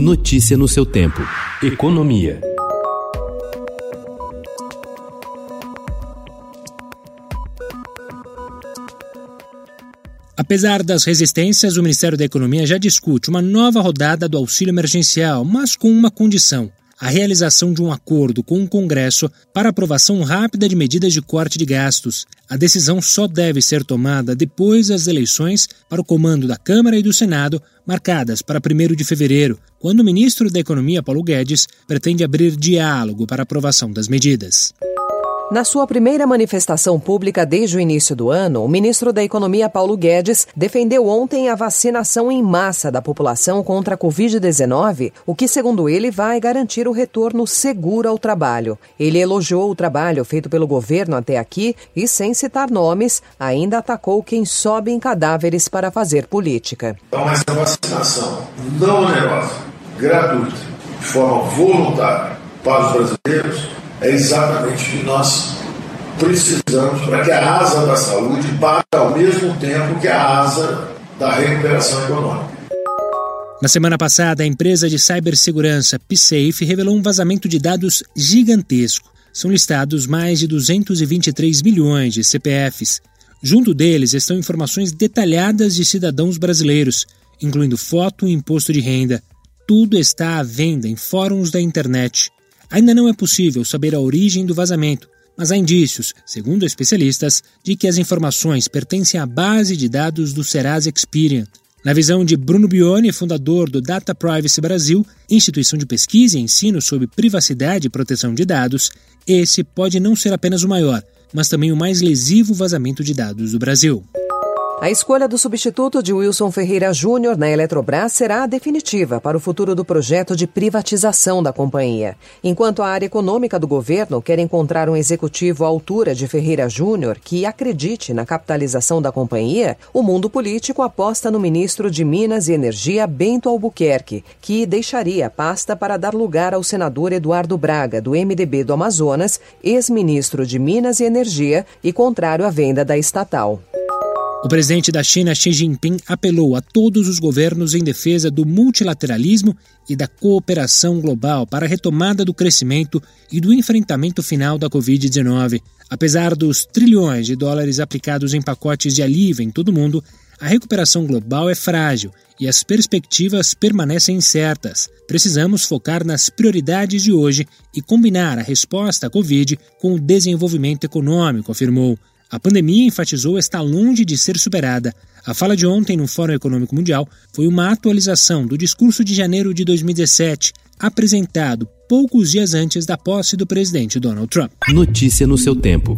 Notícia no seu tempo. Economia. Apesar das resistências, o Ministério da Economia já discute uma nova rodada do auxílio emergencial, mas com uma condição: a realização de um acordo com o Congresso para aprovação rápida de medidas de corte de gastos. A decisão só deve ser tomada depois das eleições para o comando da Câmara e do Senado, marcadas para 1 de fevereiro, quando o ministro da Economia, Paulo Guedes, pretende abrir diálogo para aprovação das medidas. Na sua primeira manifestação pública desde o início do ano, o ministro da Economia, Paulo Guedes, defendeu ontem a vacinação em massa da população contra a Covid-19, o que, segundo ele, vai garantir o retorno seguro ao trabalho. Ele elogiou o trabalho feito pelo governo até aqui e, sem citar nomes, ainda atacou quem sobe em cadáveres para fazer política. Então, essa vacinação não onerosa, gratuita, de forma voluntária para os brasileiros é exatamente o que nós precisamos para que a asa da saúde bata ao mesmo tempo que a asa da recuperação econômica. Na semana passada, a empresa de cibersegurança PSafe revelou um vazamento de dados gigantesco. São listados mais de 223 milhões de CPFs. Junto deles estão informações detalhadas de cidadãos brasileiros, incluindo foto e imposto de renda. Tudo está à venda em fóruns da internet. Ainda não é possível saber a origem do vazamento, mas há indícios, segundo especialistas, de que as informações pertencem à base de dados do Serasa Experian. Na visão de Bruno Bione, fundador do Data Privacy Brasil, instituição de pesquisa e ensino sobre privacidade e proteção de dados, esse pode não ser apenas o maior, mas também o mais lesivo vazamento de dados do Brasil. A escolha do substituto de Wilson Ferreira Júnior na Eletrobras será definitiva para o futuro do projeto de privatização da companhia. Enquanto a área econômica do governo quer encontrar um executivo à altura de Ferreira Júnior que acredite na capitalização da companhia, o mundo político aposta no ministro de Minas e Energia, Bento Albuquerque, que deixaria a pasta para dar lugar ao senador Eduardo Braga, do MDB do Amazonas, ex-ministro de Minas e Energia e contrário à venda da estatal. O presidente da China, Xi Jinping, apelou a todos os governos em defesa do multilateralismo e da cooperação global para a retomada do crescimento e do enfrentamento final da Covid-19. Apesar dos trilhões de dólares aplicados em pacotes de alívio em todo o mundo, a recuperação global é frágil e as perspectivas permanecem incertas. Precisamos focar nas prioridades de hoje e combinar a resposta à Covid com o desenvolvimento econômico, afirmou. A pandemia, enfatizou, está longe de ser superada. A fala de ontem no Fórum Econômico Mundial foi uma atualização do discurso de janeiro de 2017, apresentado poucos dias antes da posse do presidente Donald Trump. Notícia no seu tempo.